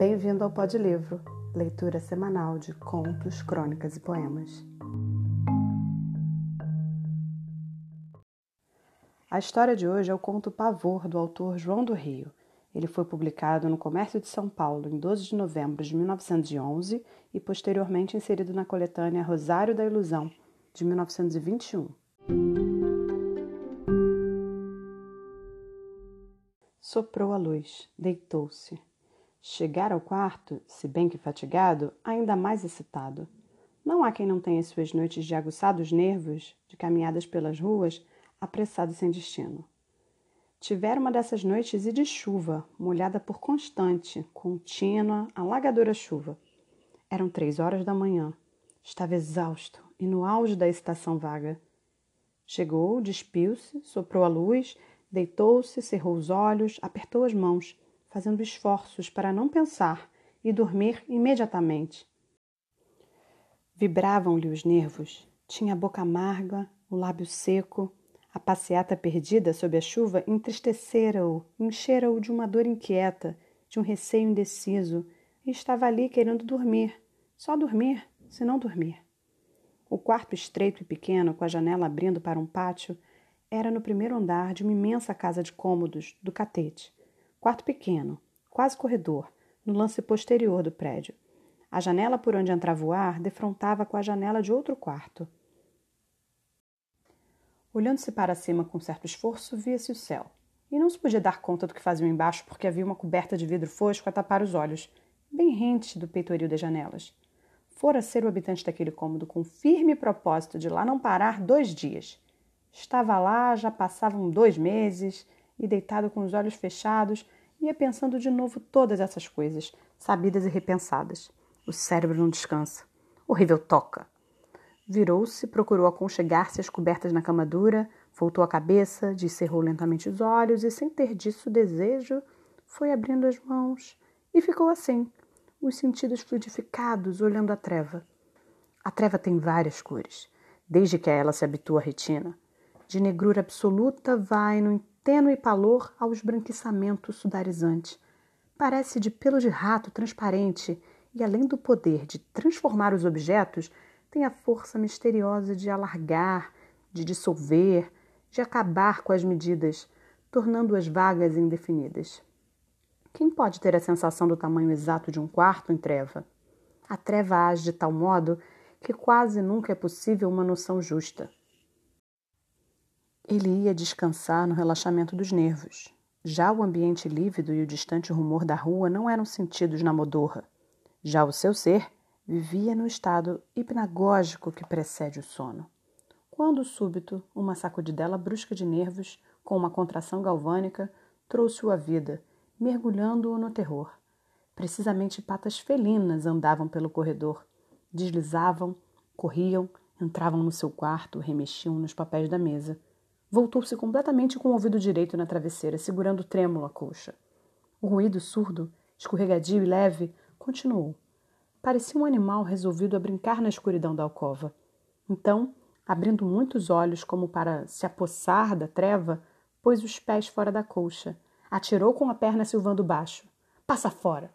Bem-vindo ao Pod Livro, leitura semanal de contos, crônicas e poemas. A história de hoje é o conto Pavor do autor João do Rio. Ele foi publicado no Comércio de São Paulo em 12 de novembro de 1911 e posteriormente inserido na coletânea Rosário da Ilusão de 1921. Soprou a luz, deitou-se. Chegar ao quarto, se bem que fatigado, ainda mais excitado. Não há quem não tenha suas noites de aguçados nervos, de caminhadas pelas ruas, apressado sem destino. Tivera uma dessas noites e de chuva, molhada por constante, contínua, alagadora chuva. Eram três horas da manhã. Estava exausto e no auge da excitação vaga. Chegou, despiu-se, soprou a luz, deitou-se, cerrou os olhos, apertou as mãos fazendo esforços para não pensar e dormir imediatamente. Vibravam-lhe os nervos, tinha a boca amarga, o lábio seco, a passeata perdida sob a chuva entristecera-o, enchera-o de uma dor inquieta, de um receio indeciso, e estava ali querendo dormir, só dormir, se não dormir. O quarto estreito e pequeno, com a janela abrindo para um pátio, era no primeiro andar de uma imensa casa de cômodos do catete, Quarto pequeno, quase corredor, no lance posterior do prédio. A janela por onde entrava o ar defrontava com a janela de outro quarto. Olhando-se para cima com certo esforço, via-se o céu. E não se podia dar conta do que faziam embaixo porque havia uma coberta de vidro fosco a tapar os olhos, bem rente do peitoril das janelas. Fora ser o habitante daquele cômodo com firme propósito de lá não parar dois dias. Estava lá, já passavam dois meses, e, deitado com os olhos fechados, ia pensando de novo todas essas coisas, sabidas e repensadas. O cérebro não descansa. Horrível toca. Virou-se, procurou aconchegar-se às cobertas na cama dura, voltou a cabeça, descerrou lentamente os olhos e, sem ter disso desejo, foi abrindo as mãos e ficou assim, os sentidos fluidificados, olhando a treva. A treva tem várias cores, desde que a ela se habitua a retina. De negrura absoluta vai, no tênue palor ao esbranquiçamento sudarizante. Parece de pelo de rato transparente e, além do poder de transformar os objetos, tem a força misteriosa de alargar, de dissolver, de acabar com as medidas, tornando-as vagas e indefinidas. Quem pode ter a sensação do tamanho exato de um quarto em treva? A treva age de tal modo que quase nunca é possível uma noção justa. Ele ia descansar no relaxamento dos nervos. Já o ambiente lívido e o distante rumor da rua não eram sentidos na modorra. Já o seu ser vivia no estado hipnagógico que precede o sono. Quando, súbito, uma sacudidela brusca de nervos, com uma contração galvânica, trouxe-o à vida, mergulhando-o no terror. Precisamente patas felinas andavam pelo corredor, deslizavam, corriam, entravam no seu quarto, remexiam nos papéis da mesa Voltou-se completamente com o ouvido direito na travesseira, segurando trêmulo a colcha. O ruído surdo, escorregadio e leve, continuou. Parecia um animal resolvido a brincar na escuridão da alcova. Então, abrindo muitos olhos como para se apossar da treva, pôs os pés fora da colcha, atirou com a perna silvando baixo. Passa fora!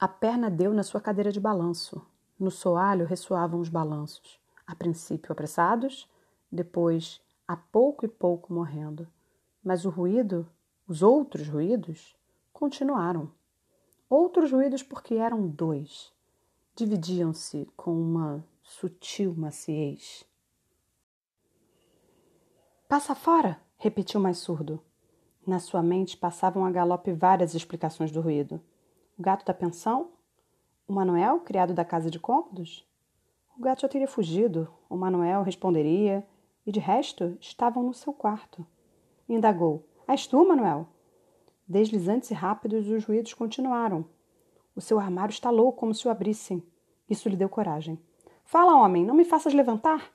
A perna deu na sua cadeira de balanço. No soalho ressoavam os balanços, a princípio apressados, depois a pouco e pouco morrendo. Mas o ruído, os outros ruídos, continuaram. Outros ruídos porque eram dois. Dividiam-se com uma sutil maciez. Passa fora! repetiu mais surdo. Na sua mente passavam a galope várias explicações do ruído. O gato da pensão? O Manuel, criado da casa de cômodos? O gato já teria fugido. O Manuel responderia e de resto estavam no seu quarto. Indagou: És tu, Manuel? Deslizantes e rápidos, os ruídos continuaram. O seu armário estalou como se o abrissem. Isso lhe deu coragem. Fala, homem, não me faças levantar.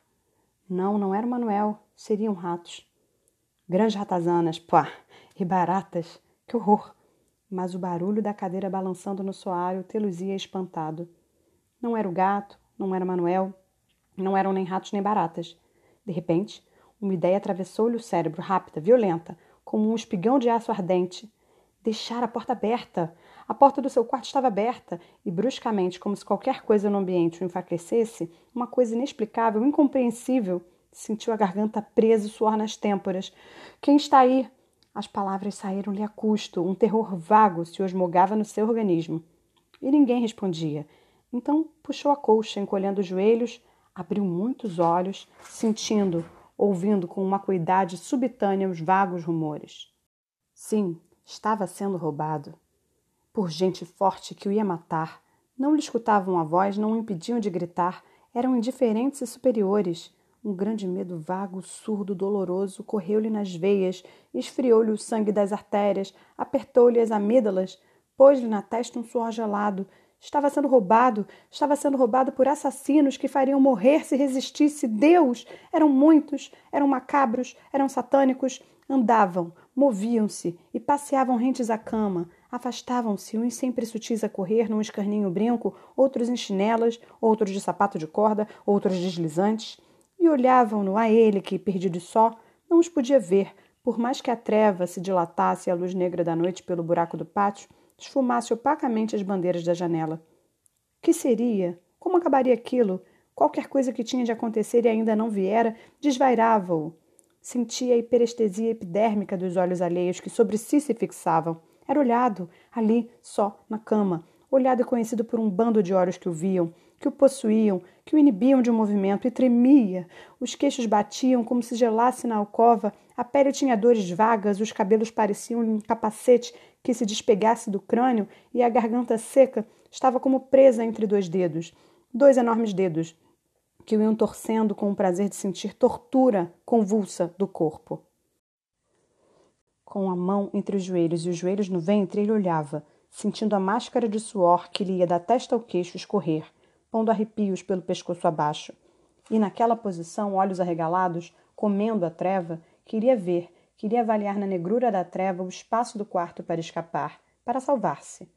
Não, não era o Manuel. Seriam ratos. Grandes ratazanas, pá, e baratas. Que horror! Mas o barulho da cadeira balançando no soalho teluzia espantado. Não era o gato, não era Manuel, não eram nem ratos nem baratas. De repente, uma ideia atravessou-lhe o cérebro, rápida, violenta, como um espigão de aço ardente. Deixar a porta aberta. A porta do seu quarto estava aberta e, bruscamente, como se qualquer coisa no ambiente o enfraquecesse, uma coisa inexplicável, incompreensível, sentiu a garganta presa e suor nas têmporas. Quem está aí? As palavras saíram-lhe a custo, um terror vago se osmogava no seu organismo. E ninguém respondia. Então puxou a colcha, encolhendo os joelhos, abriu muitos olhos, sentindo, ouvindo com uma acuidade subitânea os vagos rumores. Sim, estava sendo roubado por gente forte que o ia matar. Não lhe escutavam a voz, não o impediam de gritar, eram indiferentes e superiores. Um grande medo vago, surdo, doloroso correu-lhe nas veias, esfriou-lhe o sangue das artérias, apertou-lhe as amígdalas, pôs-lhe na testa um suor gelado. Estava sendo roubado, estava sendo roubado por assassinos que fariam morrer se resistisse. Deus! Eram muitos, eram macabros, eram satânicos, andavam, moviam-se e passeavam rentes à cama, Afastavam-se, uns sempre sutis a correr num escarninho brinco, outros em chinelas, outros de sapato de corda, outros deslizantes, e olhavam-no a ele que, perdido e só, não os podia ver, por mais que a treva se dilatasse e a luz negra da noite pelo buraco do pátio esfumasse opacamente as bandeiras da janela. Que seria? Como acabaria aquilo? Qualquer coisa que tinha de acontecer e ainda não viera desvairava-o. Sentia a hiperestesia epidérmica dos olhos alheios que sobre si se fixavam era olhado, ali, só, na cama, olhado e conhecido por um bando de olhos que o viam, que o possuíam, que o inibiam de um movimento, e tremia. Os queixos batiam como se gelasse na alcova, a pele tinha dores vagas, os cabelos pareciam um capacete que se despegasse do crânio, e a garganta seca estava como presa entre dois dedos, dois enormes dedos, que o iam torcendo com o prazer de sentir tortura convulsa do corpo. Com a mão entre os joelhos e os joelhos no ventre, ele olhava, sentindo a máscara de suor que lhe ia da testa ao queixo escorrer, pondo arrepios pelo pescoço abaixo. E naquela posição, olhos arregalados, comendo a treva, queria ver, queria avaliar na negrura da treva o espaço do quarto para escapar, para salvar-se.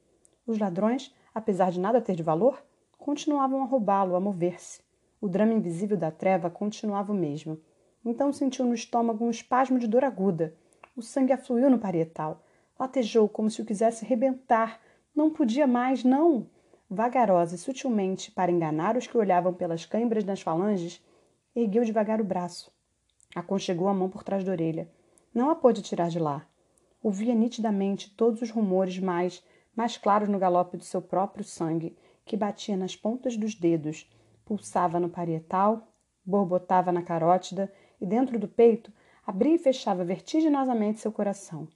Os ladrões, apesar de nada ter de valor, continuavam a roubá-lo, a mover-se. O drama invisível da treva continuava o mesmo. Então sentiu no estômago um espasmo de dor aguda o sangue afluiu no parietal. Latejou como se o quisesse rebentar. Não podia mais, não. Vagarosa e sutilmente, para enganar os que olhavam pelas câimbras das falanges, ergueu devagar o braço. Aconchegou a mão por trás da orelha. Não a pôde tirar de lá. Ouvia nitidamente todos os rumores mais, mais claros no galope do seu próprio sangue, que batia nas pontas dos dedos, pulsava no parietal, borbotava na carótida e dentro do peito abria e fechava vertiginosamente seu coração.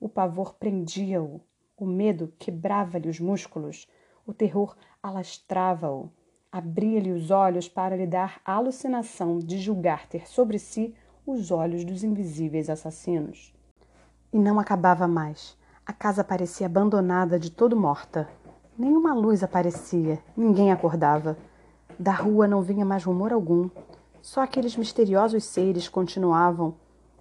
O pavor prendia-o, o medo quebrava-lhe os músculos, o terror alastrava-o, abria-lhe os olhos para lhe dar a alucinação de julgar ter sobre si os olhos dos invisíveis assassinos. E não acabava mais. A casa parecia abandonada, de todo morta. Nenhuma luz aparecia, ninguém acordava. Da rua não vinha mais rumor algum. Só aqueles misteriosos seres continuavam,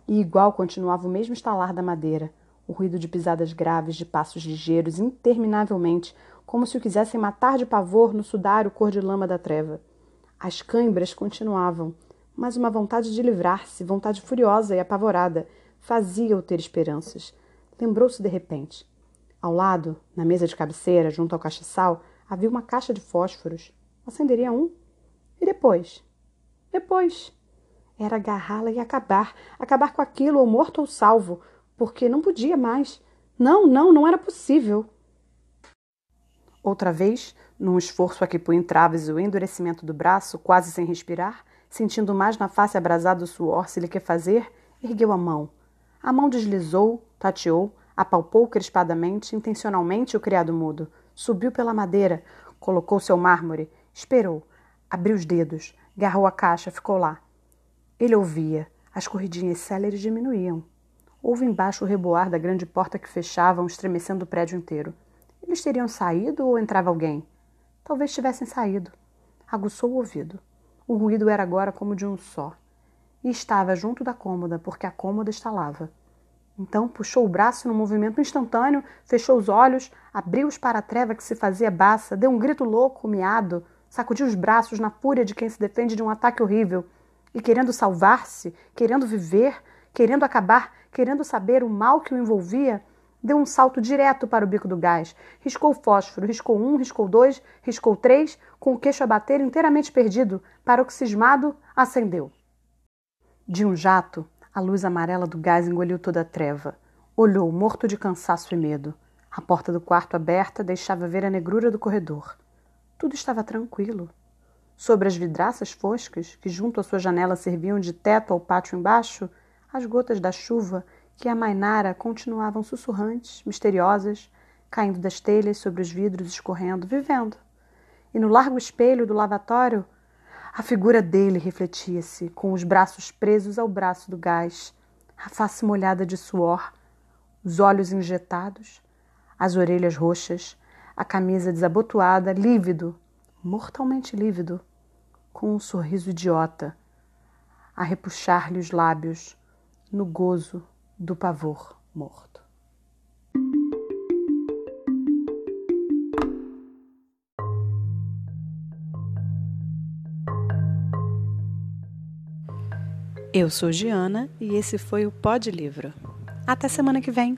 e igual continuava o mesmo estalar da madeira, o ruído de pisadas graves, de passos ligeiros, interminavelmente, como se o quisessem matar de pavor no sudário cor de lama da treva. As câimbras continuavam, mas uma vontade de livrar-se, vontade furiosa e apavorada, fazia-o ter esperanças. Lembrou-se de repente. Ao lado, na mesa de cabeceira, junto ao cachaçal, havia uma caixa de fósforos. Acenderia um? E depois? Depois era agarrá-la e acabar, acabar com aquilo, ou morto ou salvo, porque não podia mais. Não, não, não era possível. Outra vez, num esforço a que põe entraves o endurecimento do braço, quase sem respirar, sentindo mais na face abrasado o suor se lhe quer fazer, ergueu a mão. A mão deslizou, tateou, apalpou crispadamente, intencionalmente o criado mudo. Subiu pela madeira, colocou seu mármore, esperou, abriu os dedos, Garrou a caixa, ficou lá. Ele ouvia. As corridinhas céleres diminuíam. Houve embaixo o reboar da grande porta que fechavam, estremecendo o prédio inteiro. Eles teriam saído ou entrava alguém? Talvez tivessem saído. Aguçou o ouvido. O ruído era agora como de um só. E estava junto da cômoda, porque a cômoda estalava. Então puxou o braço num movimento instantâneo, fechou os olhos, abriu-os para a treva que se fazia baça, deu um grito louco, miado, sacudiu os braços na fúria de quem se defende de um ataque horrível e, querendo salvar-se, querendo viver, querendo acabar, querendo saber o mal que o envolvia, Deu um salto direto para o bico do gás, riscou fósforo, riscou um, riscou dois, riscou três, com o queixo a bater inteiramente perdido, paroxismado, acendeu. De um jato, a luz amarela do gás engoliu toda a treva. Olhou, morto de cansaço e medo. A porta do quarto aberta deixava ver a negrura do corredor. Tudo estava tranquilo. Sobre as vidraças foscas, que junto à sua janela serviam de teto ao pátio embaixo, as gotas da chuva que amainara continuavam sussurrantes, misteriosas, caindo das telhas sobre os vidros, escorrendo, vivendo. E no largo espelho do lavatório, a figura dele refletia-se, com os braços presos ao braço do gás, a face molhada de suor, os olhos injetados, as orelhas roxas, a camisa desabotoada, lívido, mortalmente lívido, com um sorriso idiota, a repuxar-lhe os lábios no gozo do pavor morto. Eu sou Giana e esse foi o Pod Livro. Até semana que vem!